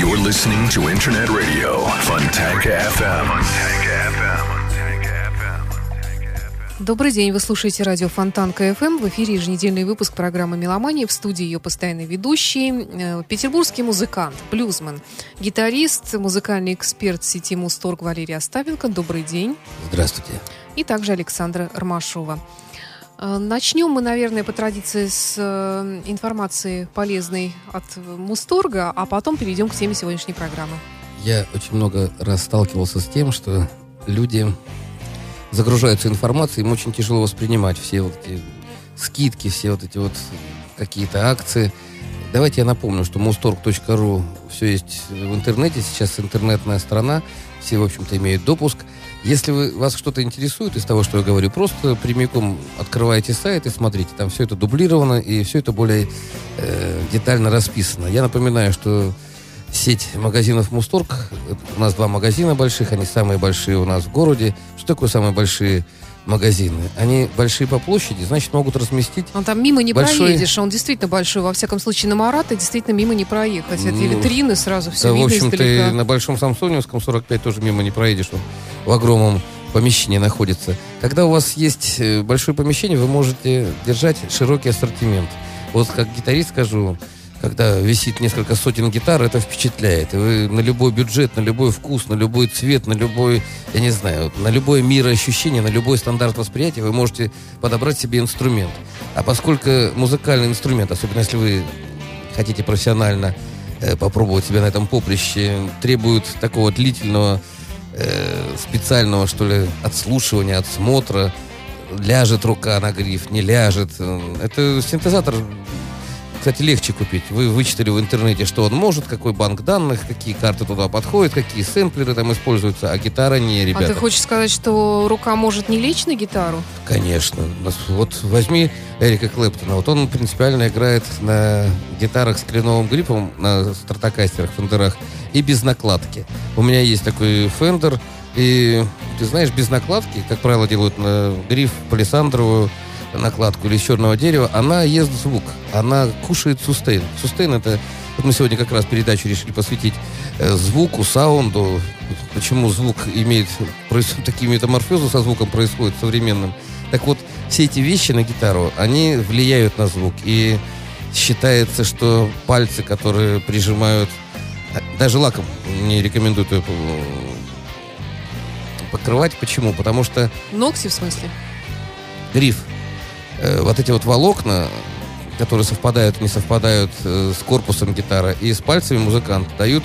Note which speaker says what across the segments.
Speaker 1: You're listening to Internet Radio, Fontanka FM.
Speaker 2: Добрый день, вы слушаете радио Фонтанка ФМ. В эфире еженедельный выпуск программы «Меломания». В студии ее постоянный ведущий, э, петербургский музыкант, блюзмен, гитарист, музыкальный эксперт сети Мусторг Валерий Остапенко. Добрый день.
Speaker 3: Здравствуйте.
Speaker 2: И также Александра Ромашова. Э, Начнем мы, наверное, по традиции с э, информации полезной от Мусторга, а потом перейдем к теме сегодняшней программы.
Speaker 3: Я очень много раз сталкивался с тем, что люди загружаются информацией, им очень тяжело воспринимать все вот эти скидки, все вот эти вот какие-то акции. Давайте я напомню, что mustorg.ru все есть в интернете, сейчас интернетная страна, все, в общем-то, имеют допуск. Если вы, вас что-то интересует из того, что я говорю, просто прямиком открываете сайт и смотрите, там все это дублировано и все это более э, детально расписано. Я напоминаю, что сеть магазинов Мусторг. У нас два магазина больших, они самые большие у нас в городе. Что такое самые большие магазины? Они большие по площади, значит, могут разместить...
Speaker 2: Он там мимо не
Speaker 3: большой...
Speaker 2: проедешь, он действительно большой. Во всяком случае, на Марата действительно мимо не проехать. Это ну, витрины сразу все
Speaker 3: да,
Speaker 2: видно
Speaker 3: в общем-то,
Speaker 2: издалека.
Speaker 3: на Большом Самсоневском 45 тоже мимо не проедешь. Он в огромном помещении находится. Когда у вас есть э, большое помещение, вы можете держать широкий ассортимент. Вот как гитарист скажу, когда висит несколько сотен гитар, это впечатляет. Вы на любой бюджет, на любой вкус, на любой цвет, на любой, я не знаю, на любое мироощущение, на любой стандарт восприятия вы можете подобрать себе инструмент. А поскольку музыкальный инструмент, особенно если вы хотите профессионально э, попробовать себя на этом поприще, требует такого длительного, э, специального, что ли, отслушивания, отсмотра, ляжет рука на гриф, не ляжет. Это синтезатор кстати, легче купить. Вы вычитали в интернете, что он может, какой банк данных, какие карты туда подходят, какие сэмплеры там используются, а гитара не, ребята.
Speaker 2: А ты хочешь сказать, что рука может не лечь на гитару?
Speaker 3: Конечно. Вот возьми Эрика Клэптона. Вот он принципиально играет на гитарах с кленовым гриппом, на стартокастерах, фендерах, и без накладки. У меня есть такой фендер, и ты знаешь, без накладки, как правило, делают на гриф палисандровую, накладку или из черного дерева, она ест звук, она кушает сустейн. Сустейн это, вот мы сегодня как раз передачу решили посвятить э, звуку, саунду, почему звук имеет, происходит, такие метаморфозы со звуком происходят современным. Так вот, все эти вещи на гитару, они влияют на звук. И считается, что пальцы, которые прижимают, даже лаком не рекомендую покрывать. Почему? Потому что...
Speaker 2: Ногти в смысле?
Speaker 3: Гриф э, вот эти вот волокна, которые совпадают, не совпадают э, с корпусом гитары и с пальцами музыканта, дают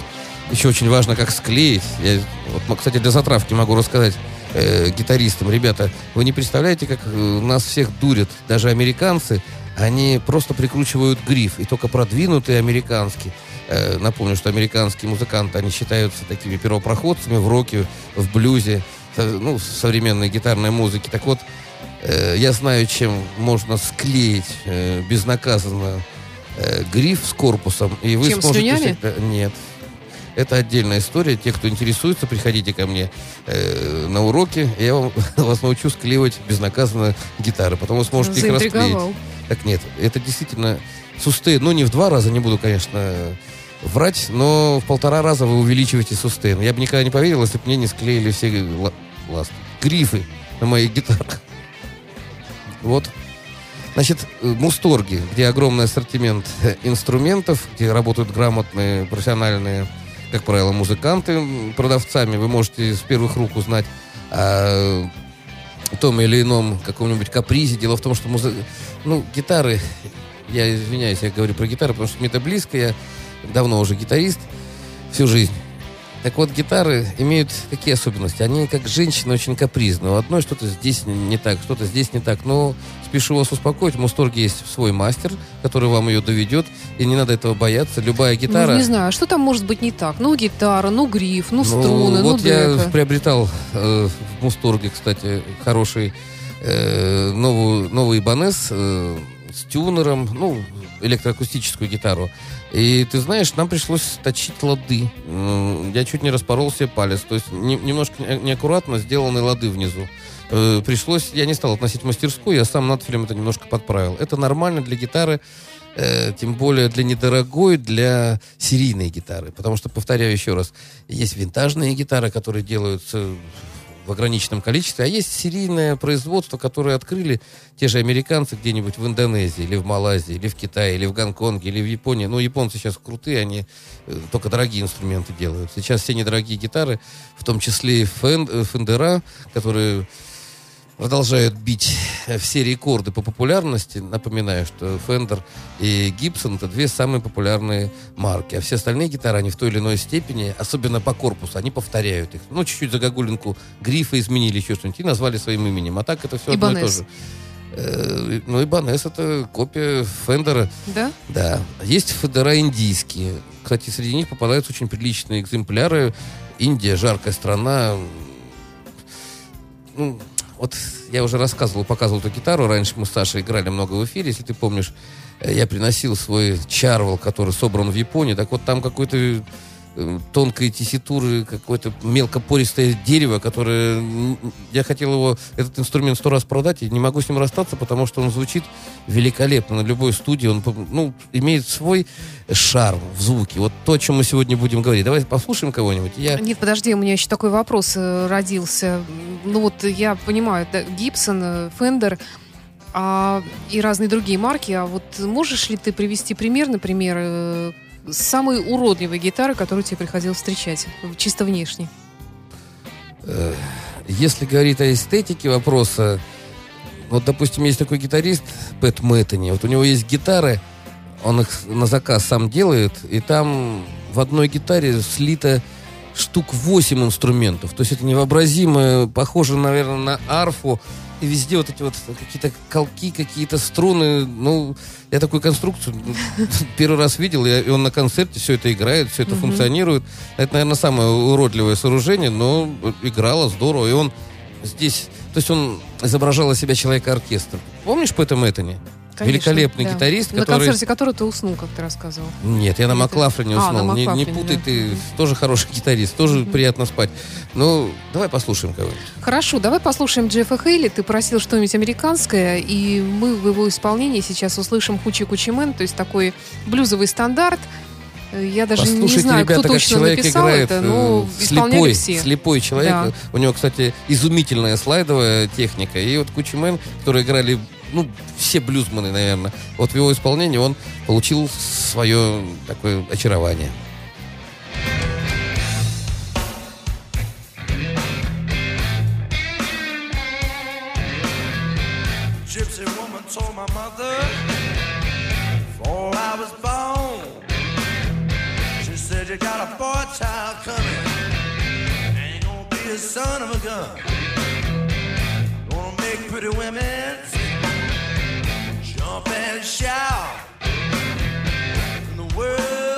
Speaker 3: еще очень важно, как склеить. Я, вот, кстати, для затравки могу рассказать э, гитаристам, ребята, вы не представляете, как э, нас всех дурят, даже американцы, они просто прикручивают гриф, и только продвинутые американские. Э, напомню, что американские музыканты, они считаются такими первопроходцами в роке, в блюзе, ну, в современной гитарной музыке. Так вот, Э, я знаю, чем можно склеить э, безнаказанно э, гриф с корпусом. И вы
Speaker 2: чем,
Speaker 3: сможете...
Speaker 2: Слюнями?
Speaker 3: Нет. Это отдельная история. Те, кто интересуется, приходите ко мне э, на уроки. Я вам, вас научу склеивать безнаказанно гитары. Потом вы сможете их расклеить. Так нет, это действительно сустейн. Ну, не в два раза, не буду, конечно, врать, но в полтора раза вы увеличиваете сустейн. Я бы никогда не поверил, если бы мне не склеили все ласты. Грифы на моих гитарах. Вот. Значит, э, Мусторги, где огромный ассортимент э, инструментов, где работают грамотные, профессиональные, как правило, музыканты продавцами. Вы можете с первых рук узнать о том или ином каком-нибудь капризе. Дело в том, что музы... ну, гитары, я извиняюсь, я говорю про гитары, потому что мне это близко, я давно уже гитарист всю жизнь. Так вот, гитары имеют какие особенности? Они, как женщины, очень капризны. У одной что-то здесь не так, что-то здесь не так. Но спешу вас успокоить, в Мусторге есть свой мастер, который вам ее доведет, и не надо этого бояться. Любая гитара...
Speaker 2: Ну, не знаю, а что там может быть не так? Ну, гитара, ну, гриф, ну, струны,
Speaker 3: ну, вот
Speaker 2: ну,
Speaker 3: я
Speaker 2: дека.
Speaker 3: приобретал э, в Мусторге, кстати, хороший э, новую, новый Ибанес э, с тюнером, ну, электроакустическую гитару. И ты знаешь, нам пришлось точить лады. Я чуть не распорол себе палец. То есть не, немножко неаккуратно сделаны лады внизу. Э, пришлось, я не стал относить мастерскую, я сам надфилем это немножко подправил. Это нормально для гитары э, тем более для недорогой, для серийной гитары. Потому что, повторяю еще раз, есть винтажные гитары, которые делаются в ограниченном количестве, а есть серийное производство, которое открыли те же американцы где-нибудь в Индонезии, или в Малайзии, или в Китае, или в Гонконге, или в Японии. Ну, японцы сейчас крутые, они э, только дорогие инструменты делают. Сейчас все недорогие гитары, в том числе и фендера, которые продолжают бить все рекорды по популярности. Напоминаю, что Fender и Gibson это две самые популярные марки. А все остальные гитары, они в той или иной степени, особенно по корпусу, они повторяют их. Ну, чуть-чуть загогулинку грифа изменили, еще что-нибудь, и назвали своим именем. А так это все одно и то же. Э, ну, Ибанес это копия Фендера.
Speaker 2: Да?
Speaker 3: Да. Есть Фендера индийские. Кстати, среди них попадаются очень приличные экземпляры. Индия, жаркая страна. Ну, вот я уже рассказывал, показывал эту гитару. Раньше мы с Сашей играли много в эфире, если ты помнишь. Э, я приносил свой чарвал, который собран в Японии. Так вот там какой-то тонкой тесситуры, какое-то мелкопористое дерево, которое... Я хотел его, этот инструмент сто раз продать, и не могу с ним расстаться, потому что он звучит великолепно на любой студии. Он ну, имеет свой шарм в звуке. Вот то, о чем мы сегодня будем говорить. Давайте послушаем кого-нибудь.
Speaker 2: Я... Нет, подожди, у меня еще такой вопрос э, родился. Ну вот я понимаю, да, Гибсон, Фендер, а, и разные другие марки. А вот можешь ли ты привести пример, например, э, самой уродливой гитары, которую тебе приходилось встречать, чисто внешне?
Speaker 3: Э, если говорить о эстетике вопроса, вот, допустим, есть такой гитарист Пэт Мэттани, вот у него есть гитары, он их на заказ сам делает, и там в одной гитаре слито штук 8 инструментов. То есть это невообразимо, похоже, наверное, на арфу, и везде вот эти вот какие-то колки, какие-то струны. Ну, я такую конструкцию первый раз видел, и он на концерте все это играет, все это функционирует. Это, наверное, самое уродливое сооружение, но играло здорово. И он здесь, то есть он изображал из себя человека-оркестр. Помнишь Пэта Мэттани? Конечно, Великолепный да. гитарист,
Speaker 2: на который... На концерте который ты уснул, как ты рассказывал.
Speaker 3: Нет, я на Маклафрене уснул. А, на не, не путай, да. ты тоже хороший гитарист, тоже mm-hmm. приятно спать. Ну, давай послушаем кого-нибудь.
Speaker 2: Хорошо, давай послушаем Джеффа Хейли. Ты просил что-нибудь американское, и мы в его исполнении сейчас услышим Хучи Кучимен, то есть такой блюзовый стандарт. Я даже
Speaker 3: Послушайте,
Speaker 2: не знаю,
Speaker 3: ребята,
Speaker 2: кто точно
Speaker 3: человек
Speaker 2: написал
Speaker 3: играет,
Speaker 2: это, но
Speaker 3: э, слепой,
Speaker 2: все.
Speaker 3: слепой человек. Да. У него, кстати, изумительная слайдовая техника. И вот Кучимен, которые играли ну, все блюзманы, наверное. Вот в его исполнении он получил свое такое очарование. Son of a gun. Gonna make pretty women shout. And the world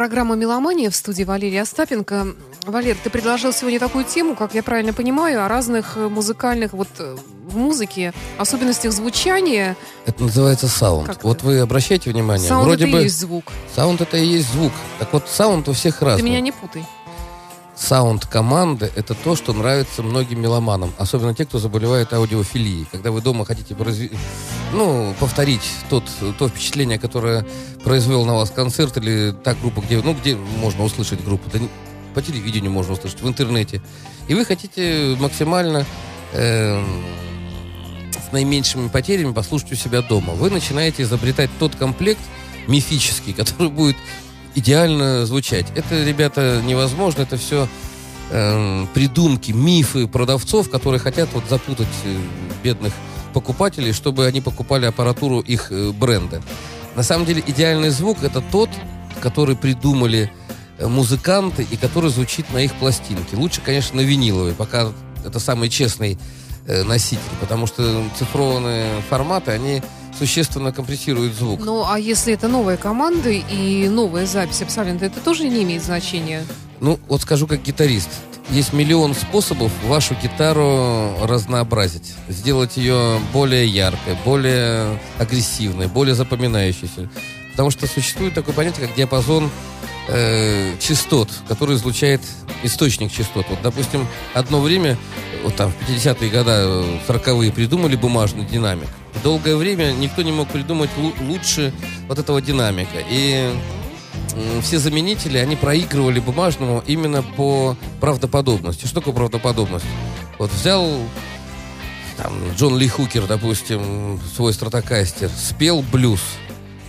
Speaker 2: программа «Меломания» в студии Валерия Остапенко. Валер, ты предложил сегодня такую тему, как я правильно понимаю, о разных э, музыкальных, вот э, в музыке, особенностях звучания.
Speaker 3: Это называется саунд. Как вот это? вы обращайте внимание.
Speaker 2: Саунд вроде это бы... и есть звук.
Speaker 3: Саунд это и есть звук. Так вот, саунд у всех разный.
Speaker 2: Ты меня не путай
Speaker 3: саунд команды это то, что нравится многим меломанам, особенно те, кто заболевает аудиофилией. Когда вы дома хотите произв... ну, повторить тот, то впечатление, которое произвел на вас концерт или та группа, где, ну, где можно услышать группу, да, по телевидению можно услышать, в интернете. И вы хотите максимально э, с наименьшими потерями послушать у себя дома. Вы начинаете изобретать тот комплект мифический, который будет идеально звучать. Это, ребята, невозможно. Это все э, придумки, мифы продавцов, которые хотят вот запутать э, бедных покупателей, чтобы они покупали аппаратуру их э, бренда. На самом деле идеальный звук это тот, который придумали э, музыканты и который звучит на их пластинке. Лучше, конечно, на виниловой, пока это самый честный носитель, потому что цифрованные форматы, они существенно компрессирует звук.
Speaker 2: Ну, а если это новая команда и новая запись абсолютно, это тоже не имеет значения?
Speaker 3: Ну, вот скажу как гитарист. Есть миллион способов вашу гитару разнообразить. Сделать ее более яркой, более агрессивной, более запоминающейся. Потому что существует такое понятие, как диапазон э, частот, который излучает источник частот. Вот, допустим, одно время, вот там в 50-е годы, 40-е придумали бумажный динамик долгое время никто не мог придумать лучше вот этого динамика. И все заменители, они проигрывали бумажному именно по правдоподобности. Что такое правдоподобность? Вот взял там, Джон Ли Хукер, допустим, свой стратокастер, спел блюз,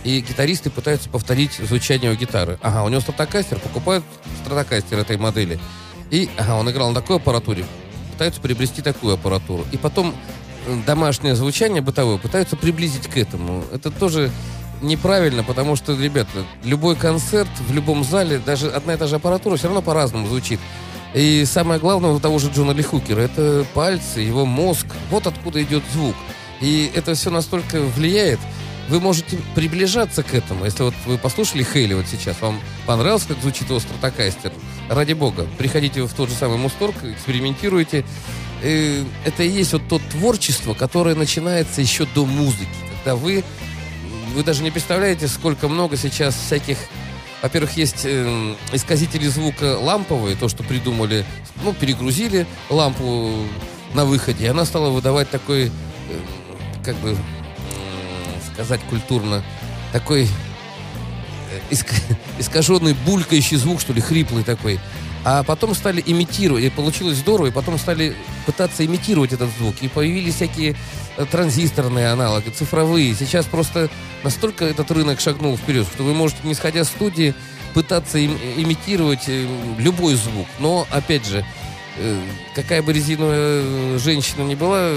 Speaker 3: и гитаристы пытаются повторить звучание у гитары. Ага, у него стратокастер, покупают стратокастер этой модели. И, ага, он играл на такой аппаратуре, пытаются приобрести такую аппаратуру. И потом домашнее звучание бытовое пытаются приблизить к этому. Это тоже неправильно, потому что, ребята, любой концерт в любом зале, даже одна и та же аппаратура все равно по-разному звучит. И самое главное у того же Джона Ли Хукера, это пальцы, его мозг, вот откуда идет звук. И это все настолько влияет, вы можете приближаться к этому. Если вот вы послушали Хейли вот сейчас, вам понравилось, как звучит его стратокастер, ради бога, приходите в тот же самый Мусторг, экспериментируйте, э, это и есть вот то творчество, которое начинается еще до музыки. Когда вы, вы даже не представляете, сколько много сейчас всяких во-первых, есть э, исказители звука ламповые, то, что придумали, ну, перегрузили лампу на выходе, и она стала выдавать такой, э, как бы э, сказать культурно, такой э, искаженный булькающий звук, что ли, хриплый такой. А потом стали имитировать, и получилось здорово, и потом стали пытаться имитировать этот звук. И появились всякие э, транзисторные аналоги, цифровые. Сейчас просто настолько этот рынок шагнул вперед, что вы можете, не сходя с студии, пытаться им, имитировать э, любой звук. Но, опять же, э, какая бы резиновая женщина ни была,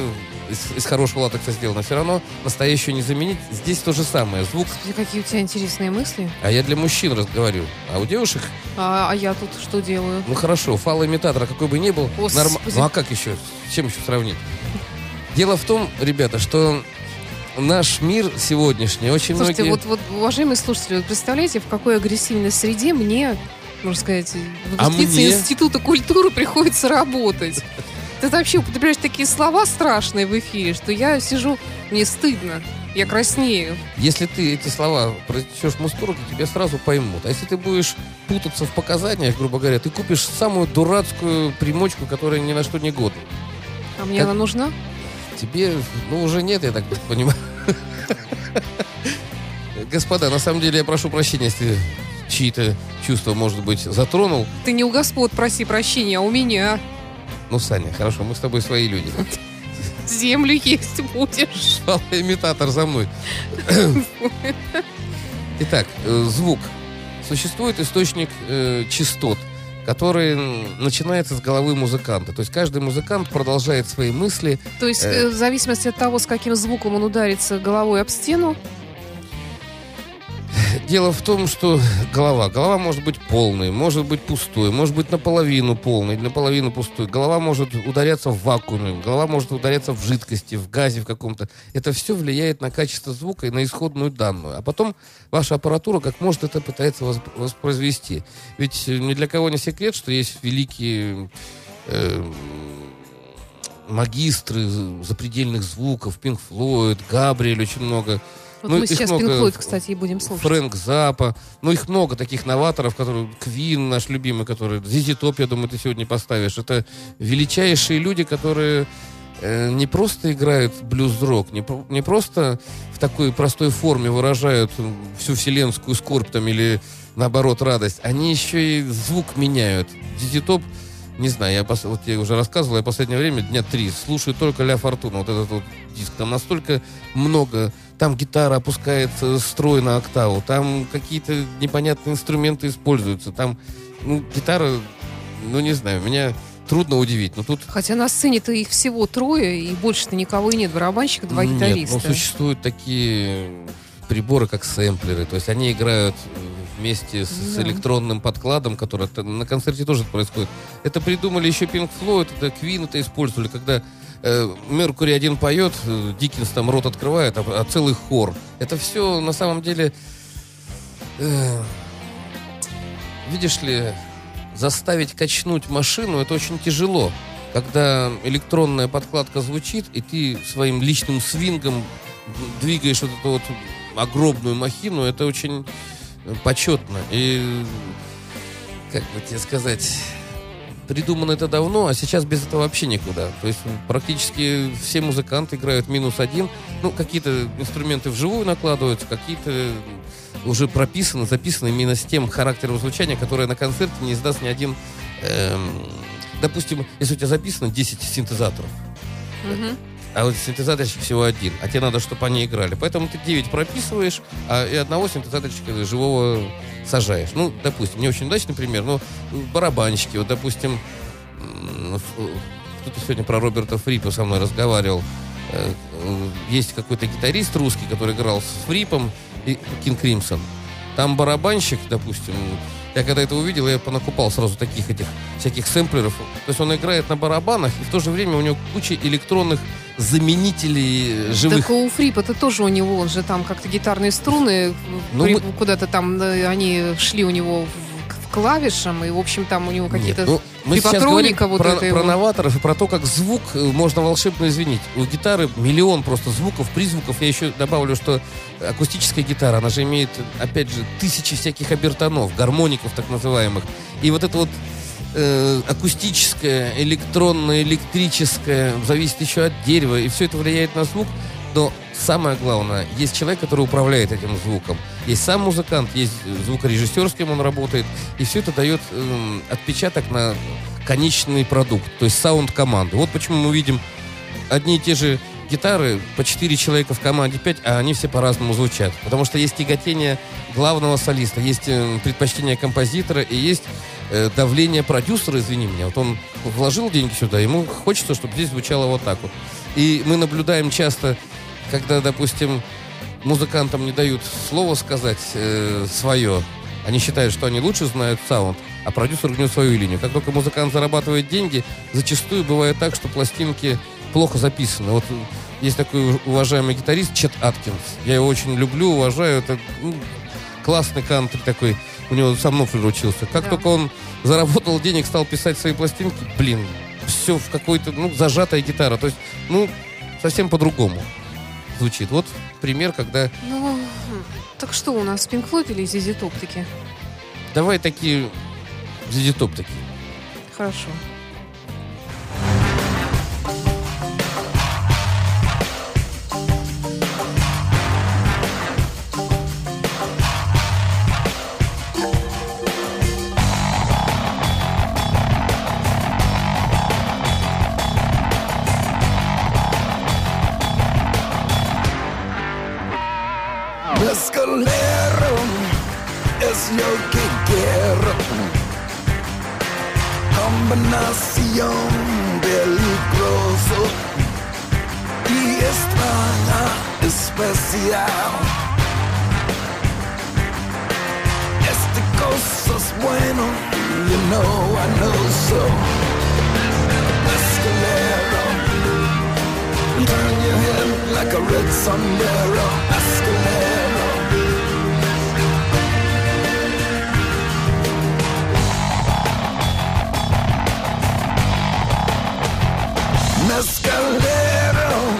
Speaker 3: из, из хорошего латекса сделано, все равно настоящую не заменить. Здесь то же самое. Звук...
Speaker 2: Какие у тебя интересные мысли.
Speaker 3: А я для мужчин разговариваю. А у девушек...
Speaker 2: А, а я тут что делаю?
Speaker 3: Ну хорошо, фалоимитатора какой бы ни был. Норм... Ну а как еще? С чем еще сравнить? Дело в том, ребята, что наш мир сегодняшний очень
Speaker 2: Слушайте,
Speaker 3: многие...
Speaker 2: вот, вот, уважаемые слушатели, вот представляете, в какой агрессивной среде мне, можно сказать, выпускнице а мне... Института культуры приходится работать. Ты вообще употребляешь такие слова страшные в эфире, что я сижу, мне стыдно. Я краснею.
Speaker 3: Если ты эти слова произнесешь то тебя сразу поймут. А если ты будешь путаться в показаниях, грубо говоря, ты купишь самую дурацкую примочку, которая ни на что не годна.
Speaker 2: А мне как... она нужна?
Speaker 3: Тебе, ну, уже нет, я так понимаю. Господа, на самом деле я прошу прощения, если чьи-то чувства, может быть, затронул.
Speaker 2: Ты не у господ проси прощения, а у меня.
Speaker 3: Ну, Саня, хорошо, мы с тобой свои люди.
Speaker 2: Землю есть будешь.
Speaker 3: Имитатор за мной. Итак, э, звук. Существует источник э, частот – который начинается с головы музыканта. То есть каждый музыкант продолжает свои мысли.
Speaker 2: То есть э, в зависимости от того, с каким звуком он ударится головой об стену,
Speaker 3: Дело в том, что голова. Голова может быть полной, может быть пустой, может быть наполовину полной, наполовину пустой. Голова может ударяться в вакууме, голова может ударяться в жидкости, в газе в каком-то. Это все влияет на качество звука и на исходную данную. А потом ваша аппаратура как может это пытается воспроизвести. Ведь ни для кого не секрет, что есть великие э, магистры запредельных звуков, Пинк Флойд, Габриэль, очень много
Speaker 2: вот ну, мы сейчас много, Pink Floyd, кстати, и будем слушать.
Speaker 3: Фрэнк Запа. Ну, их много таких новаторов, которые... Квин наш любимый, который... Зизи Топ, я думаю, ты сегодня поставишь. Это величайшие люди, которые э, не просто играют блюз-рок, не, не просто в такой простой форме выражают всю вселенскую скорбь там или наоборот радость, они еще и звук меняют. Зизи Топ не знаю, я, пос... вот я уже рассказывал, я в последнее время дня три слушаю только Ля Фортуна, вот этот вот диск. Там настолько много там гитара опускается строй на октаву, там какие-то непонятные инструменты используются, там, ну, гитара, ну, не знаю, меня трудно удивить. Но тут...
Speaker 2: Хотя на сцене-то их всего трое, и больше-то никого и нет. Барабанщик, два нет, гитариста.
Speaker 3: Ну, существуют такие приборы, как сэмплеры. То есть они играют вместе с, да. с электронным подкладом, который на концерте тоже происходит. Это придумали еще Pink Floyd, это Queen это использовали, когда Э, Меркури один поет, э, Диккенс там рот открывает, а, а целый хор. Это все на самом деле... Э, видишь ли, заставить качнуть машину, это очень тяжело. Когда электронная подкладка звучит, и ты своим личным свингом двигаешь вот эту вот огромную махину, это очень почетно. И, как бы тебе сказать, придумано это давно, а сейчас без этого вообще никуда. То есть практически все музыканты играют минус один. Ну, какие-то инструменты вживую накладываются, какие-то уже прописаны, записаны именно с тем характером звучания, которое на концерте не издаст ни один... Эм, допустим, если у тебя записано 10 синтезаторов, mm-hmm. а вот синтезаторчик всего один, а тебе надо, чтобы они играли. Поэтому ты 9 прописываешь, а и одного синтезаторчика живого сажаешь. Ну, допустим, не очень удачный пример, но барабанщики, вот, допустим, кто-то сегодня про Роберта Фрипа со мной разговаривал. Э, есть какой-то гитарист русский, который играл с Фрипом и Кинг Кримсон. Там барабанщик, допустим, я когда это увидел, я понакупал сразу таких этих всяких сэмплеров. То есть он играет на барабанах, и в то же время у него куча электронных заменителей живых.
Speaker 2: Так у Фрипа-то тоже у него, он же там как-то гитарные струны, ну, мы... куда-то там они шли у него клавишам, и, в общем, там у него какие-то ну,
Speaker 3: мы сейчас говорим вот про, про новаторов и про то, как звук э, можно волшебно извинить. У гитары миллион просто звуков, призвуков. Я еще добавлю, что акустическая гитара, она же имеет, опять же, тысячи всяких обертонов, гармоников так называемых. И вот это вот э, акустическое, электронное, электрическое, зависит еще от дерева, и все это влияет на звук. Но самое главное, есть человек, который управляет этим звуком. Есть сам музыкант, есть звукорежиссер, с кем он работает. И все это дает э, отпечаток на конечный продукт, то есть саунд команды. Вот почему мы видим одни и те же гитары, по 4 человека в команде 5, а они все по-разному звучат. Потому что есть тяготение главного солиста, есть э, предпочтение композитора и есть э, давление продюсера, извини меня. Вот он вложил деньги сюда, ему хочется, чтобы здесь звучало вот так вот. И мы наблюдаем часто, когда, допустим, музыкантам не дают слово сказать э, свое, они считают, что они лучше знают саунд, а продюсер гнет свою линию. Как только музыкант зарабатывает деньги, зачастую бывает так, что пластинки плохо записаны. Вот есть такой уважаемый гитарист Чет Аткинс. Я его очень люблю, уважаю. Это ну, классный кантри такой. У него сам Нофлер учился. Как да. только он заработал денег, стал писать свои пластинки, блин, все в какой-то, ну, зажатая гитара. То есть, ну, совсем по-другому звучит. Вот пример, когда...
Speaker 4: Ну, так что у нас, Pink Floyd или Зизи Топ таки?
Speaker 3: Давай такие Зизи Топ такие.
Speaker 4: Хорошо. precio que quiero. Combinación peligroso y extraña especial. Este cosa es bueno, you know I know so. Escalero, turn your head like a red sombrero. Escalero. Salinas Calderón,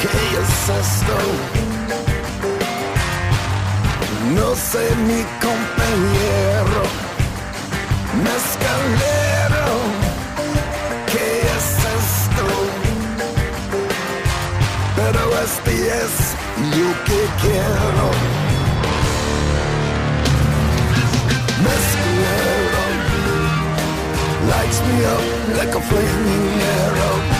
Speaker 4: ¿qué es esto? No sé mi compañero, Mezcalero, ¿qué es esto? Pero este es lo que quiero. Mezcalero. lights me up like a flaming arrow.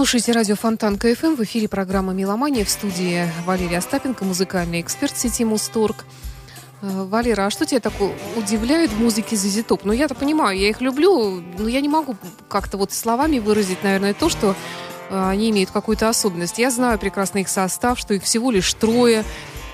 Speaker 4: Слушаете радио Фонтанка FM. В эфире программа «Меломания». В студии Валерия Остапенко, музыкальный эксперт сети Музторг. Э, Валера, а что тебя так удивляет в музыке ZZ Top? Ну, я-то понимаю, я их люблю, но я не могу как-то вот словами выразить, наверное, то, что э, они имеют какую-то особенность. Я знаю прекрасно их состав, что их всего лишь трое,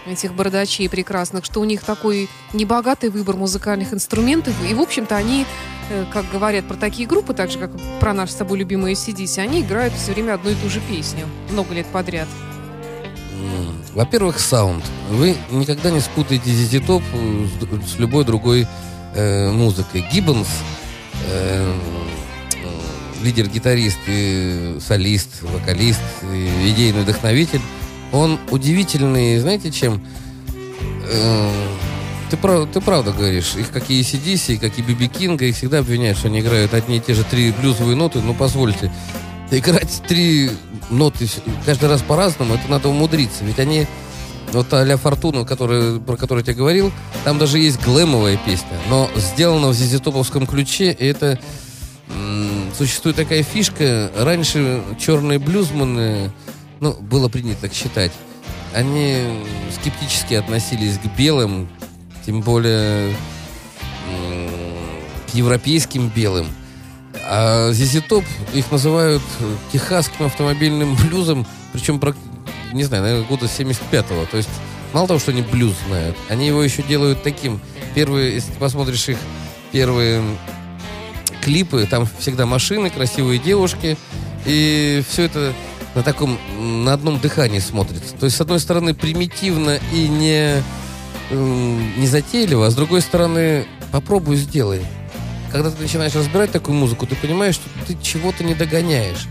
Speaker 4: этих бородачей прекрасных, что у них такой небогатый выбор музыкальных инструментов. И, в общем-то, они, э, как говорят про такие группы, так же, как про наш с тобой любимые CDC, они играют все время одну и ту же песню. Много лет подряд.
Speaker 3: Во-первых, саунд. Вы никогда не спутаете ZZ Top с, с любой другой э, музыкой. Гиббонс э, лидер-гитарист и солист, вокалист, и идейный вдохновитель, он удивительный, знаете, чем? Э, ты, прав, ты правда говоришь, их как и ACDC, как и Биби Кинга, их всегда обвиняют, что они играют одни и те же три блюзовые ноты. Ну, позвольте, играть три ноты каждый раз по-разному, это надо умудриться. Ведь они, вот а-ля Фортуна, который, про которую я тебе говорил, там даже есть глэмовая песня, но сделана в зизитоповском ключе, и это... существует такая фишка, раньше черные блюзманы, ну, было принято так считать, они скептически относились к белым, тем более к европейским белым. А ZZ Top их называют техасским автомобильным блюзом, причем, не знаю, наверное, года 75-го. То есть мало того, что они блюз знают, они его еще делают таким. Первые, если ты посмотришь их первые клипы, там всегда машины, красивые девушки, и все это на таком, на одном дыхании смотрится. То есть, с одной стороны, примитивно и не, не затейливо, а с другой стороны, попробуй сделай. Когда ты начинаешь разбирать такую музыку, ты понимаешь, что ты чего-то не догоняешь.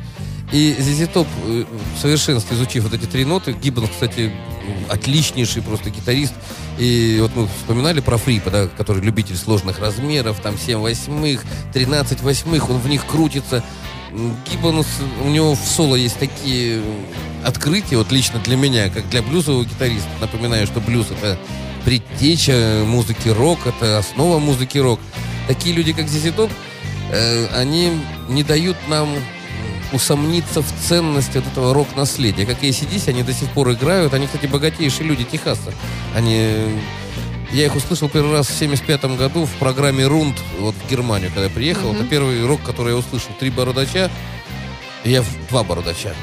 Speaker 3: И Зизи Топ, э, в совершенстве изучив вот эти три ноты, Гиббон, кстати, отличнейший просто гитарист. И вот мы вспоминали про Фрипа, да, который любитель сложных размеров, там 7 восьмых, 13 восьмых, он в них крутится. Гиббонс, у него в соло есть такие открытия, вот лично для меня, как для блюзового гитариста. Напоминаю, что блюз — это предтеча музыки рок, это основа музыки рок. Такие люди, как Зизи Топ, э, они не дают нам усомниться в ценности вот этого рок-наследия. Как и ACDC, они до сих пор играют. Они, кстати, богатейшие люди Техаса. Они я их услышал первый раз в 75 году в программе «Рунд» вот в Германию, когда я приехал. Mm-hmm. Это первый рок, который я услышал. Три бородача, и я в два бородача.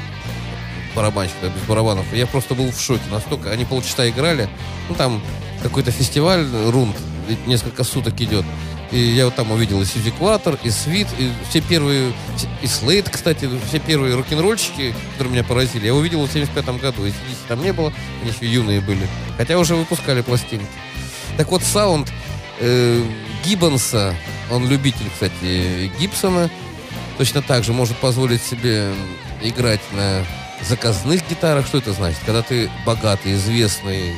Speaker 3: Барабанщик, да, без барабанов. И я просто был в шоке настолько. Они полчаса играли. Ну, там какой-то фестиваль «Рунд», несколько суток идет. И я вот там увидел и Сьюзи Кватер, и Свит, и все первые, и Слейд, кстати, все первые рок-н-ролльщики, которые меня поразили, я увидел в 75 году. Если там не было, они еще юные были. Хотя уже выпускали пластинки. Так вот, саунд э, Гиббонса, он любитель, кстати, Гибсона, точно так же может позволить себе играть на заказных гитарах. Что это значит? Когда ты богатый, известный,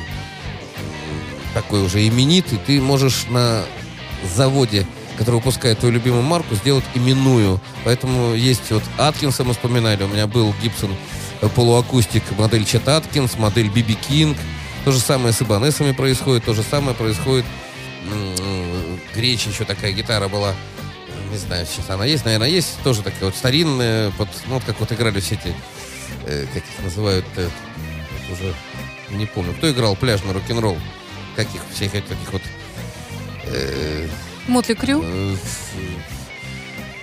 Speaker 3: такой уже именитый, ты можешь на заводе, который выпускает твою любимую марку, сделать именную. Поэтому есть вот Аткинса мы вспоминали, у меня был Гибсон э, полуакустик, модель Чет Аткинс, модель Биби Кинг, то же самое с Ибанесами происходит, то же самое происходит. Гречи еще такая гитара была. Не знаю, сейчас она есть, наверное, есть. Тоже такая вот старинная, под, ну, вот как вот играли все эти, э, как их называют, э, уже не помню. Кто играл пляжный рок-н-ролл? Каких всех этих таких вот...
Speaker 2: Э, Мотли Крю? Э,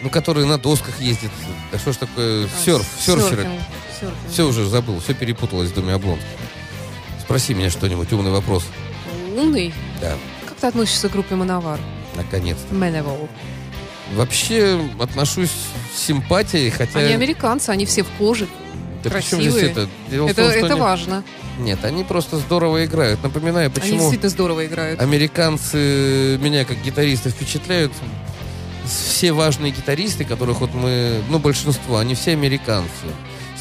Speaker 3: ну, которые на досках ездят. Да что ж такое? А, серф, серферы. Все уже забыл, все перепуталось с двумя обломками. Спроси меня что-нибудь, умный вопрос.
Speaker 2: Умный?
Speaker 3: Да.
Speaker 2: Как ты относишься к группе Мановар?
Speaker 3: Наконец-то.
Speaker 2: Маневол.
Speaker 3: Вообще отношусь с симпатией, хотя...
Speaker 2: Они американцы, они все в коже. Да красивые. Здесь это Дело это, том, это они... важно.
Speaker 3: Нет, они просто здорово играют. Напоминаю, почему... Они
Speaker 2: действительно здорово играют.
Speaker 3: Американцы меня как гитариста впечатляют. Все важные гитаристы, которых вот мы... Ну, большинство, они все американцы.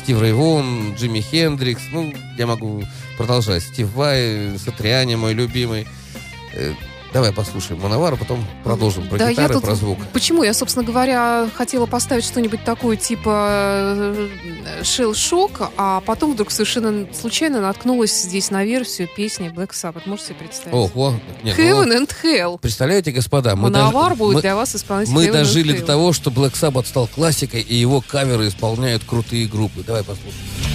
Speaker 3: Стив Рейвон, Джимми Хендрикс, ну, я могу продолжать. Стив Вай, Сатриани, мой любимый. Э, давай послушаем Мановар, а потом продолжим про да, гитары, тут... про звук.
Speaker 2: Почему? Я, собственно говоря, хотела поставить что-нибудь такое типа Shell Shock, а потом вдруг совершенно случайно наткнулась здесь на версию песни Black Sabbath. Можете себе представить?
Speaker 3: О, о,
Speaker 2: нет, Heaven ну, and Hell.
Speaker 3: Представляете, господа,
Speaker 2: мы, Мановар дож... будет мы, для вас исполнять
Speaker 3: Мы Heaven дожили до того, что Black Sabbath стал классикой, и его каверы исполняют крутые группы. Давай послушаем.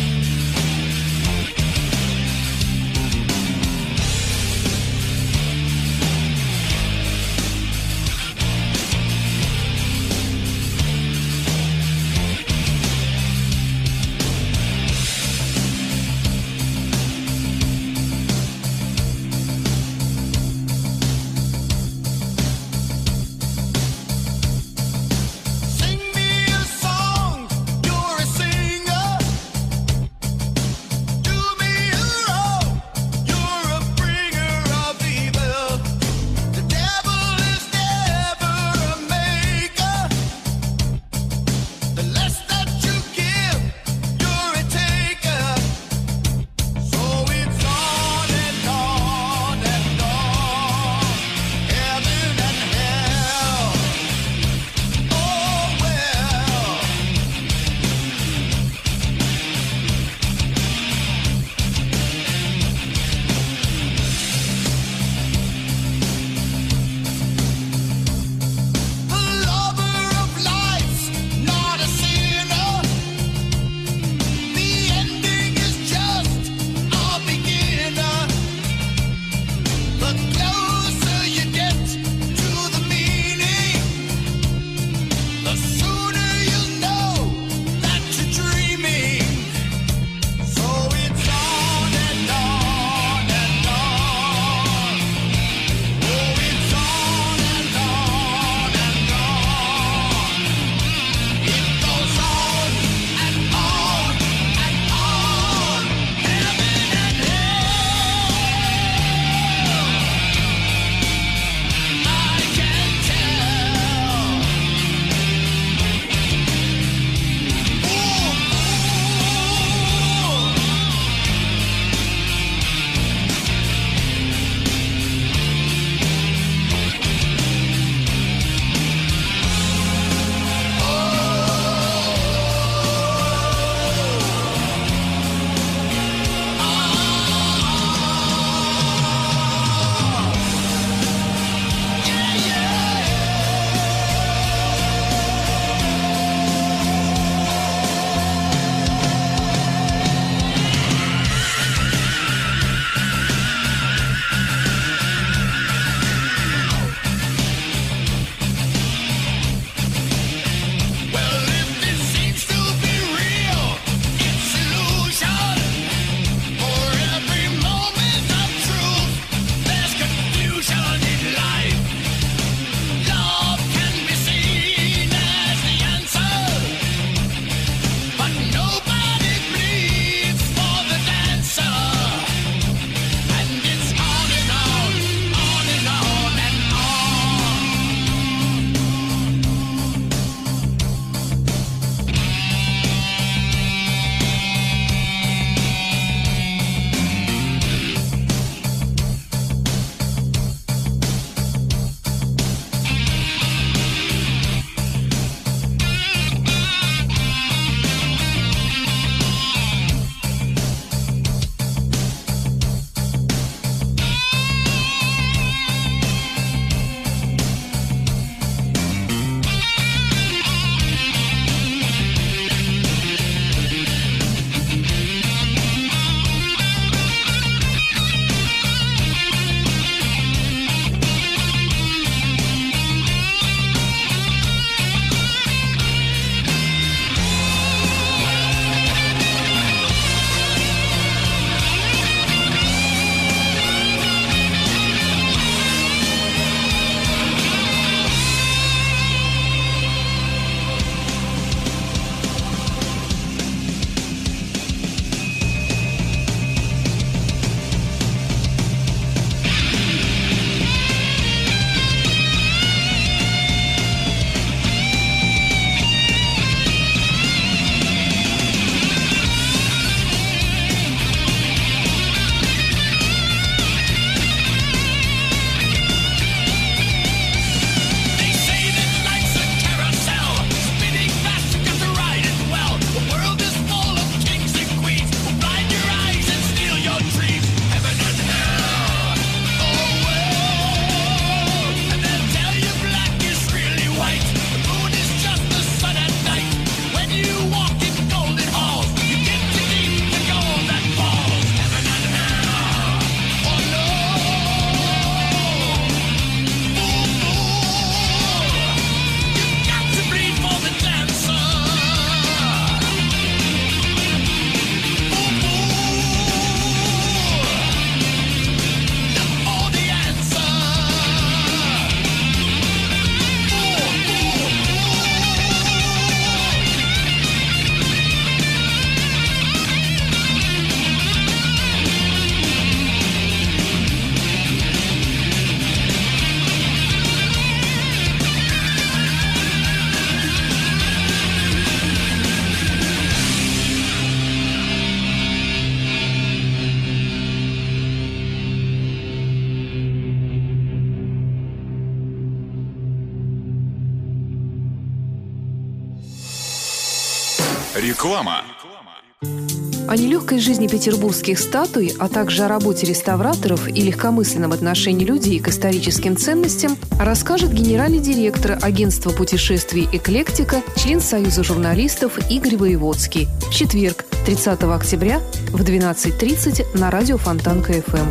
Speaker 2: легкой жизни петербургских статуй, а также о работе реставраторов и легкомысленном отношении людей к историческим ценностям расскажет генеральный директор агентства путешествий «Эклектика», член Союза журналистов Игорь Воеводский в четверг, 30 октября в 12.30 на радио Фонтан КФМ.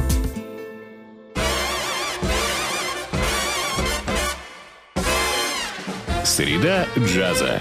Speaker 5: Среда джаза.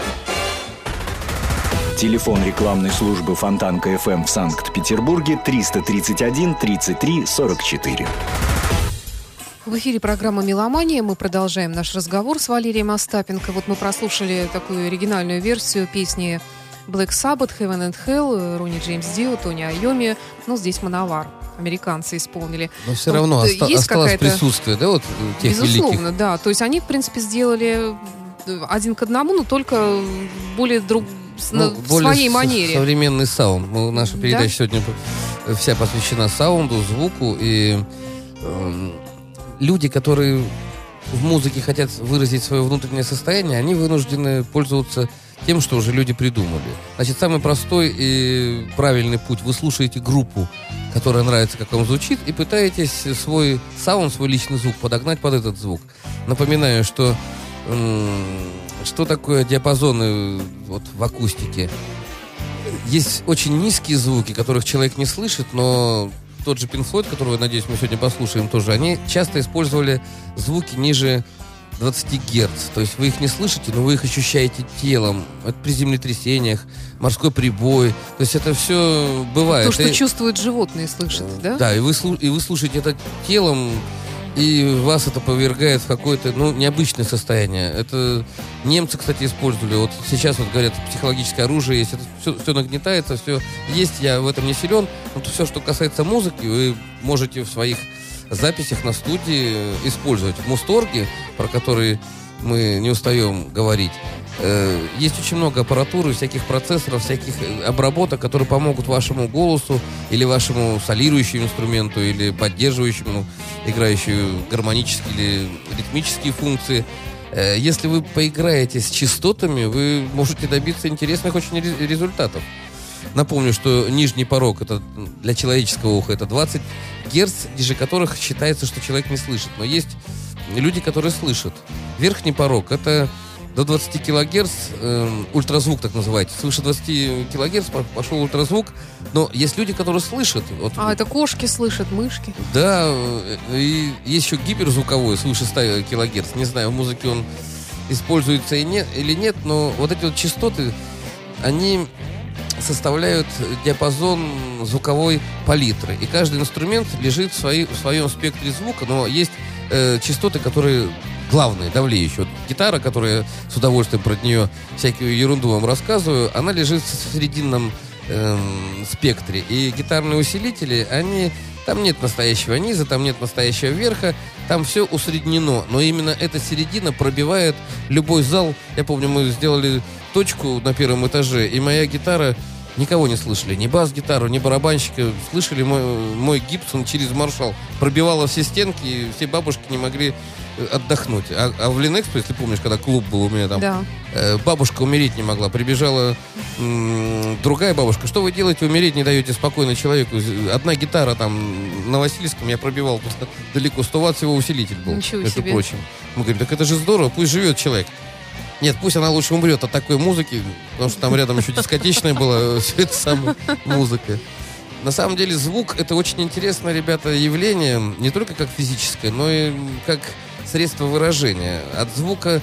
Speaker 6: Телефон рекламной службы Фонтанка FM в Санкт-Петербурге 331 33 44.
Speaker 2: В эфире программа «Меломания». Мы продолжаем наш разговор с Валерием Остапенко. Вот мы прослушали такую оригинальную версию песни Black Sabbath, Heaven and Hell, Ронни Джеймс Дио, Тони Айоми. Ну, здесь Мановар. Американцы исполнили.
Speaker 3: Но все равно вот оста- есть осталось присутствие, да, вот тех
Speaker 2: Безусловно,
Speaker 3: великих.
Speaker 2: да. То есть они, в принципе, сделали один к одному, но только более друг ну, в более своей манере.
Speaker 3: Современный саунд. Ну, наша передача да? сегодня вся посвящена саунду, звуку и э, люди, которые в музыке хотят выразить свое внутреннее состояние, они вынуждены пользоваться тем, что уже люди придумали. Значит, самый простой и правильный путь. Вы слушаете группу, которая нравится, как вам звучит, и пытаетесь свой саунд, свой личный звук подогнать под этот звук. Напоминаю, что что такое диапазоны вот, в акустике? Есть очень низкие звуки, которых человек не слышит, но тот же Pink Floyd, которого, надеюсь, мы сегодня послушаем тоже, они часто использовали звуки ниже 20 Гц. То есть вы их не слышите, но вы их ощущаете телом. Это при землетрясениях, морской прибой. То есть это все бывает.
Speaker 2: То, что и... чувствуют животные, слышат, да?
Speaker 3: Да, и вы, и вы слушаете это телом, и вас это повергает в какое-то, ну, необычное состояние. Это немцы, кстати, использовали. Вот сейчас вот говорят, психологическое оружие есть. Это все, все нагнетается, все есть. Я в этом не силен. Но все, что касается музыки, вы можете в своих записях на студии использовать. В Мусторге, про который мы не устаем говорить, Э, есть очень много аппаратуры, всяких процессоров, всяких э, обработок, которые помогут вашему голосу или вашему солирующему инструменту, или поддерживающему, играющему гармонические или ритмические функции. Э, если вы поиграете с частотами, вы можете добиться интересных очень результатов. Напомню, что нижний порог это для человеческого уха это 20 Гц, ниже которых считается, что человек не слышит. Но есть люди, которые слышат. Верхний порог это до 20 килогерц, э, ультразвук так называется, свыше 20 килогерц пошел ультразвук, но есть люди, которые слышат.
Speaker 2: Вот, а, это кошки слышат, мышки?
Speaker 3: Да, э, и есть еще гиперзвуковой, свыше 100 килогерц, не знаю, в музыке он используется и нет, или нет, но вот эти вот частоты, они составляют диапазон звуковой палитры. И каждый инструмент лежит в, своей, в своем спектре звука, но есть э, частоты, которые главное, давлеющее. Вот гитара, которая с удовольствием про нее всякую ерунду вам рассказываю, она лежит в срединном эм, спектре. И гитарные усилители, они... Там нет настоящего низа, там нет настоящего верха, там все усреднено. Но именно эта середина пробивает любой зал. Я помню, мы сделали точку на первом этаже, и моя гитара никого не слышали. Ни бас-гитару, ни барабанщика. Слышали мой, мой Гибсон через маршал. Пробивала все стенки, и все бабушки не могли отдохнуть. А, а в Линэкспо, если помнишь, когда клуб был у меня там, да. э, бабушка умереть не могла. Прибежала м- другая бабушка. Что вы делаете, умереть не даете спокойно человеку? Одна гитара там на Васильевском, я пробивал далеко. 100 ватт всего усилитель был, Ничего между себе. прочим. Мы говорим, так это же здорово, пусть живет человек. Нет, пусть она лучше умрет от такой музыки, потому что там рядом еще дискотечная была, все это самая музыка. На самом деле звук это очень интересное, ребята, явление, не только как физическое, но и как средство выражения. От звука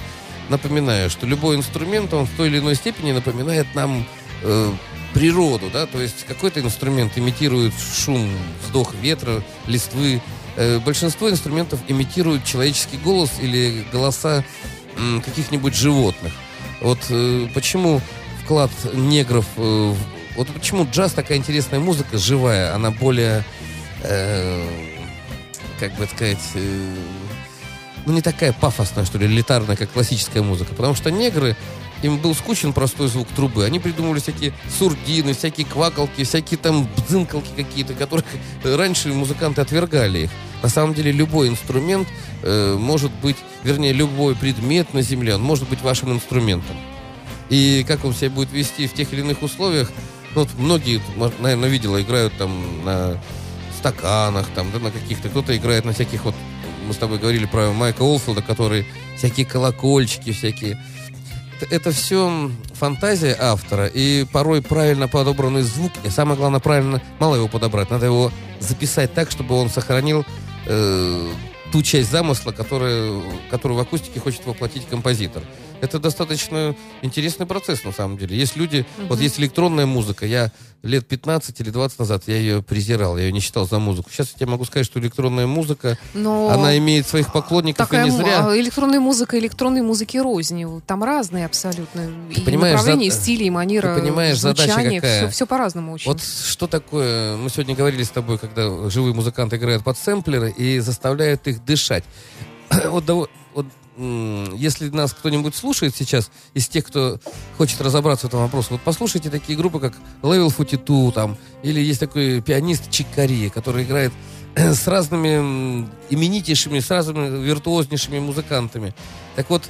Speaker 3: напоминаю, что любой инструмент, он в той или иной степени напоминает нам э, природу, да, то есть какой-то инструмент имитирует шум, вздох ветра, листвы. Э, большинство инструментов имитируют человеческий голос или голоса э, каких-нибудь животных. Вот э, почему вклад негров, э, вот почему джаз такая интересная музыка, живая, она более, э, как бы сказать, э, ну, не такая пафосная, что ли, элитарная, как классическая музыка. Потому что негры, им был скучен простой звук трубы. Они придумывали всякие сурдины, всякие квакалки, всякие там бдзынкалки какие-то, которых раньше музыканты отвергали их. На самом деле любой инструмент э, может быть, вернее, любой предмет на Земле, он может быть вашим инструментом. и как он себя будет вести в тех или иных условиях. Ну, вот многие, наверное, видела, играют там на стаканах, там, да, на каких-то. Кто-то играет на всяких вот... Мы с тобой говорили про Майка Олфилда, который всякие колокольчики, всякие это все фантазия автора, и порой правильно подобранный звук, и самое главное, правильно, мало его подобрать, надо его записать так, чтобы он сохранил э, ту часть замысла, которая, которую в акустике хочет воплотить композитор это достаточно интересный процесс, на самом деле. Есть люди, угу. вот есть электронная музыка, я лет 15 или 20 назад я ее презирал, я ее не считал за музыку. Сейчас я тебе могу сказать, что электронная музыка, Но... она имеет своих поклонников
Speaker 2: Такая
Speaker 3: и не зря.
Speaker 2: А, электронная музыка, электронной музыки рознь. Там разные абсолютно. Ты и понимаешь, направления, за... и стили, и манера
Speaker 3: Ты понимаешь,
Speaker 2: звучания.
Speaker 3: задача какая?
Speaker 2: Все, все по-разному очень.
Speaker 3: Вот что такое, мы сегодня говорили с тобой, когда живые музыканты играют под сэмплеры и заставляют их дышать. вот, вот если нас кто-нибудь слушает сейчас, из тех, кто хочет разобраться в этом вопросе, вот послушайте такие группы, как Level 42, там, или есть такой пианист Чикари, который играет с разными именитейшими, с разными виртуознейшими музыкантами. Так вот,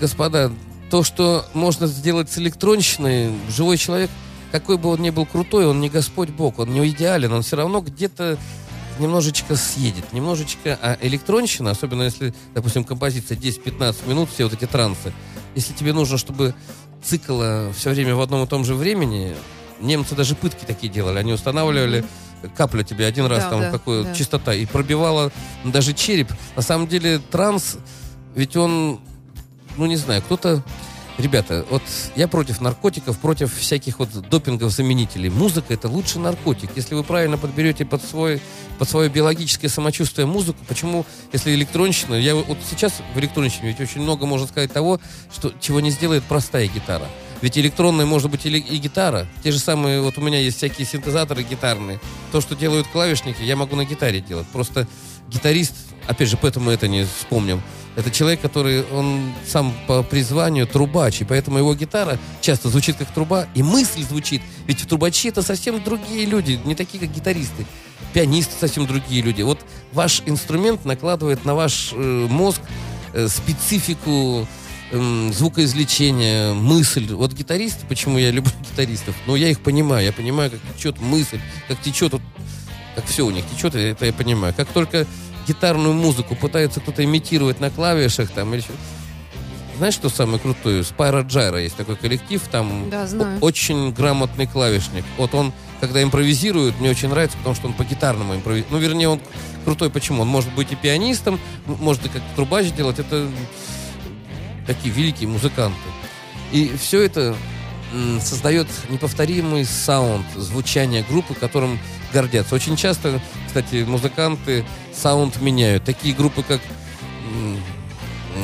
Speaker 3: господа, то, что можно сделать с электронщиной, живой человек, какой бы он ни был крутой, он не Господь Бог, он не идеален, он все равно где-то немножечко съедет, немножечко, а электронщина, особенно если, допустим, композиция 10-15 минут, все вот эти трансы, если тебе нужно, чтобы цикла все время в одном и том же времени, немцы даже пытки такие делали, они устанавливали каплю тебе один раз, да, там да, какую да. частота, и пробивала даже череп. На самом деле транс, ведь он, ну не знаю, кто-то Ребята, вот я против наркотиков, против всяких вот допингов-заменителей. Музыка — это лучший наркотик. Если вы правильно подберете под, свой, под свое биологическое самочувствие музыку, почему, если электронщина... Я вот сейчас в электронщине ведь очень много можно сказать того, что, чего не сделает простая гитара. Ведь электронная может быть и, и гитара. Те же самые, вот у меня есть всякие синтезаторы гитарные. То, что делают клавишники, я могу на гитаре делать. Просто гитарист, опять же, поэтому это не вспомним, это человек, который, он сам по призванию трубач, и поэтому его гитара часто звучит как труба, и мысль звучит. Ведь трубачи это совсем другие люди, не такие, как гитаристы. Пианисты совсем другие люди. Вот ваш инструмент накладывает на ваш э, мозг э, специфику э, звукоизвлечения, мысль. Вот гитаристы, почему я люблю гитаристов, ну, я их понимаю, я понимаю, как течет мысль, как течет, вот, как все у них течет, это я понимаю. Как только гитарную музыку пытается кто-то имитировать на клавишах там или знаешь, что самое крутое? Spyro Gyra есть такой коллектив, там
Speaker 2: да, знаю.
Speaker 3: очень грамотный клавишник. Вот он, когда импровизирует, мне очень нравится, потому что он по-гитарному импровизирует. Ну, вернее, он крутой. Почему? Он может быть и пианистом, может и как трубач делать. Это такие великие музыканты. И все это создает неповторимый саунд, звучание группы, которым гордятся. Очень часто, кстати, музыканты саунд меняют. Такие группы, как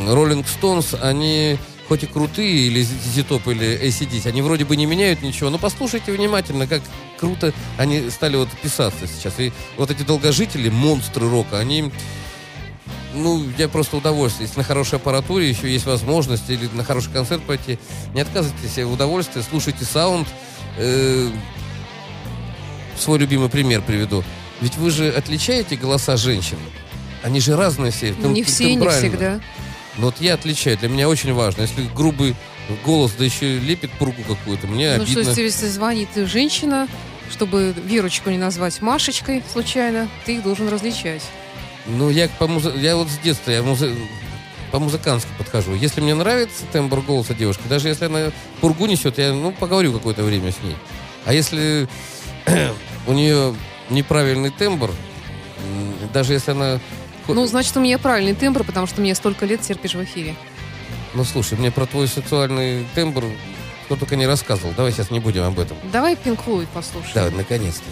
Speaker 3: Rolling Stones, они хоть и крутые, или Z-Top, или ACDC, они вроде бы не меняют ничего, но послушайте внимательно, как круто они стали вот писаться сейчас. И вот эти долгожители, монстры рока, они ну, я просто удовольствие. Если на хорошей аппаратуре еще есть возможность или на хороший концерт пойти, не отказывайтесь себе в удовольствии, слушайте саунд. Э, свой любимый пример приведу. Ведь вы же отличаете голоса женщин. Они же разные все.
Speaker 2: Ну, не все, не всегда.
Speaker 3: Но вот я отличаю. Для меня очень важно. Если грубый голос, да еще лепит пургу какую-то, мне
Speaker 2: ну,
Speaker 3: обидно.
Speaker 2: Ну что, если звонит женщина, чтобы Верочку не назвать Машечкой случайно, ты их должен различать.
Speaker 3: Ну, я, по муз... я вот с детства я музы... по-музыкантски подхожу. Если мне нравится тембр голоса девушки, даже если она пургу несет, я ну, поговорю какое-то время с ней. А если у нее неправильный тембр, даже если она...
Speaker 2: Ну, значит, у меня правильный тембр, потому что мне столько лет терпишь в эфире.
Speaker 3: Ну, слушай, мне про твой сексуальный тембр кто только не рассказывал. Давай сейчас не будем об этом.
Speaker 2: Давай Пинк Флойд послушаем.
Speaker 3: Да, наконец-то.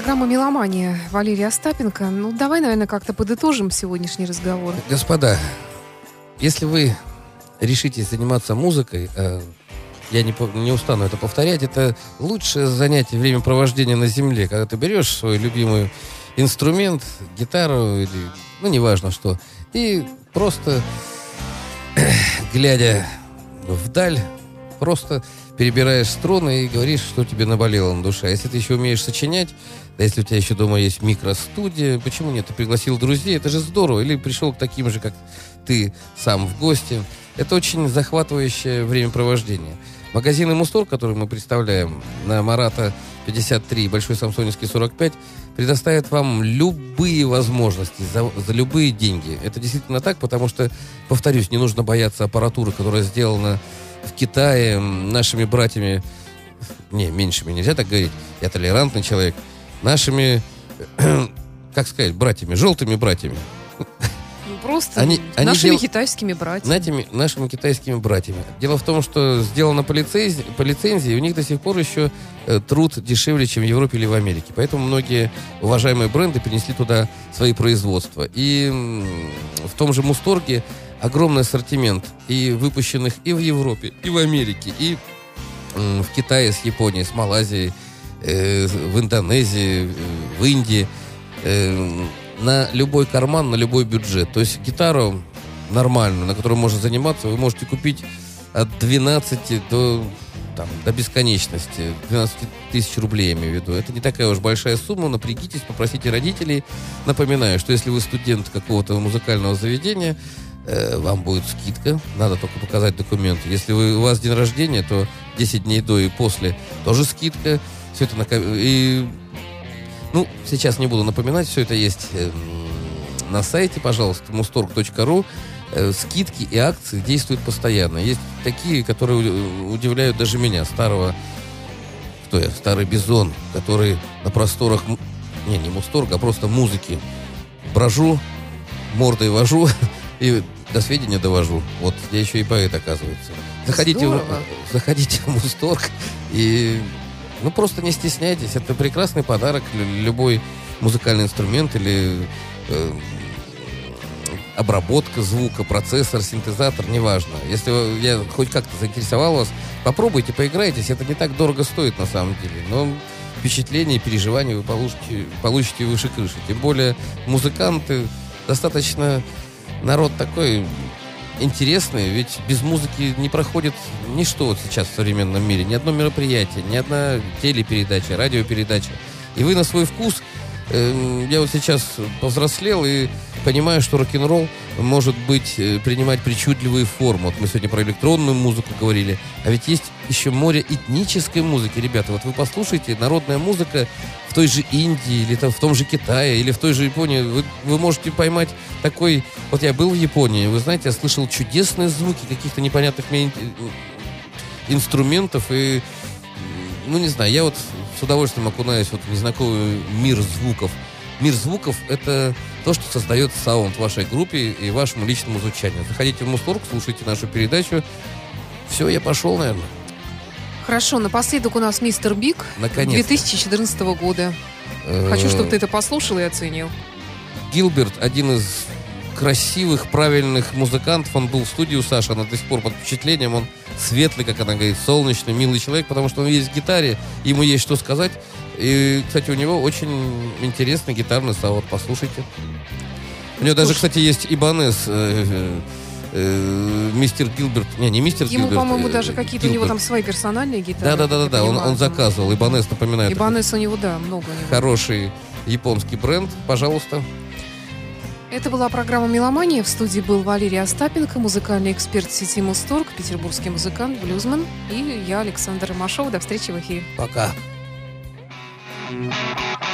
Speaker 2: Программа «Меломания» Валерия Остапенко. Ну, давай, наверное, как-то подытожим сегодняшний разговор.
Speaker 3: Господа, если вы решите заниматься музыкой, э, я не, не устану это повторять, это лучшее занятие времяпровождения на земле, когда ты берешь свой любимый инструмент, гитару или, ну, неважно что, и просто, глядя вдаль, просто перебираешь струны и говоришь, что тебе наболело на душе. А если ты еще умеешь сочинять, да если у тебя еще дома есть микростудия, почему нет? Ты пригласил друзей, это же здорово. Или пришел к таким же, как ты сам в гости. Это очень захватывающее времяпровождение. Магазин Мустор, который мы представляем на Марата 53, Большой Самсоневский 45, предоставит вам любые возможности за, за любые деньги. Это действительно так, потому что, повторюсь, не нужно бояться аппаратуры, которая сделана в Китае нашими братьями, не, меньшими нельзя так говорить, я толерантный человек, нашими, как сказать, братьями, желтыми братьями.
Speaker 2: Ну, просто
Speaker 3: Они- они
Speaker 2: нашими
Speaker 3: дел-
Speaker 2: китайскими братьями.
Speaker 3: Знаете, нашими китайскими братьями. Дело в том, что сделано по лицензии, по лицензии, у них до сих пор еще э, труд дешевле, чем в Европе или в Америке. Поэтому многие уважаемые бренды принесли туда свои производства. И в том же Мусторге огромный ассортимент и выпущенных и в Европе, и в Америке, и в Китае, с Японией, с Малайзией, э, в Индонезии, э, в Индии. Э, на любой карман, на любой бюджет. То есть гитару нормальную, на которой можно заниматься, вы можете купить от 12 до, там, до бесконечности. 12 тысяч рублей, я имею в виду. Это не такая уж большая сумма. Напрягитесь, попросите родителей. Напоминаю, что если вы студент какого-то музыкального заведения, вам будет скидка. Надо только показать документы. Если вы, у вас день рождения, то 10 дней до и после тоже скидка. Все это на... И ну, сейчас не буду напоминать, все это есть э, на сайте, пожалуйста, mustorg.ru. Э, скидки и акции действуют постоянно. Есть такие, которые удивляют даже меня, старого, кто я, старый бизон, который на просторах, не, не мусторга, а просто музыки брожу, мордой вожу и до сведения довожу. Вот я еще и поэт, оказывается. Заходите, в, заходите в Мусторг и ну, просто не стесняйтесь. Это прекрасный подарок. Любой музыкальный инструмент или э, обработка звука, процессор, синтезатор, неважно. Если я хоть как-то заинтересовал вас, попробуйте, поиграйтесь. Это не так дорого стоит на самом деле. Но впечатление, переживания вы получите, получите выше крыши. Тем более музыканты достаточно народ такой интересные, ведь без музыки не проходит ничто вот сейчас в современном мире. Ни одно мероприятие, ни одна телепередача, радиопередача. И вы на свой вкус Эм, я вот сейчас повзрослел и понимаю, что рок-н-ролл может быть, э, принимать причудливые формы. Вот мы сегодня про электронную музыку говорили, а ведь есть еще море этнической музыки. Ребята, вот вы послушайте, народная музыка в той же Индии, или там, в том же Китае, или в той же Японии, вы, вы можете поймать такой... Вот я был в Японии, вы знаете, я слышал чудесные звуки каких-то непонятных мне инструментов, и, ну, не знаю, я вот с удовольствием окунаюсь вот в незнакомый мир звуков. Мир звуков — это то, что создает саунд вашей группе и вашему личному звучанию. Заходите в Музторг, слушайте нашу передачу. Все, я пошел, наверное.
Speaker 2: Хорошо, напоследок у нас Mr. Big
Speaker 3: на конец
Speaker 2: 2014 года. Хочу, чтобы ты это послушал и оценил.
Speaker 3: Гилберт, один из красивых, правильных музыкантов. Он был в студии у Саши, она до сих пор под впечатлением. Он светлый, как она говорит, солнечный, милый человек, потому что он есть в гитаре, ему есть что сказать. И, кстати, у него очень интересный гитарный саунд, послушайте. У него даже, кстати, есть Ибанес, э, э, э, мистер Гилберт. Не, не мистер
Speaker 2: Ему,
Speaker 3: Гилберт.
Speaker 2: по-моему,
Speaker 3: э,
Speaker 2: даже какие-то у него там свои персональные гитары.
Speaker 3: Да, да, да, да, да. Он, заказывал. Ибанес напоминает.
Speaker 2: Ибанес у него, да, много у него.
Speaker 3: Хороший японский бренд. Пожалуйста.
Speaker 2: Это была программа «Меломания». В студии был Валерий Остапенко, музыкальный эксперт сети Мусторг, петербургский музыкант, блюзман. И я, Александр Ромашова. До встречи в эфире.
Speaker 3: Пока.
Speaker 7: Música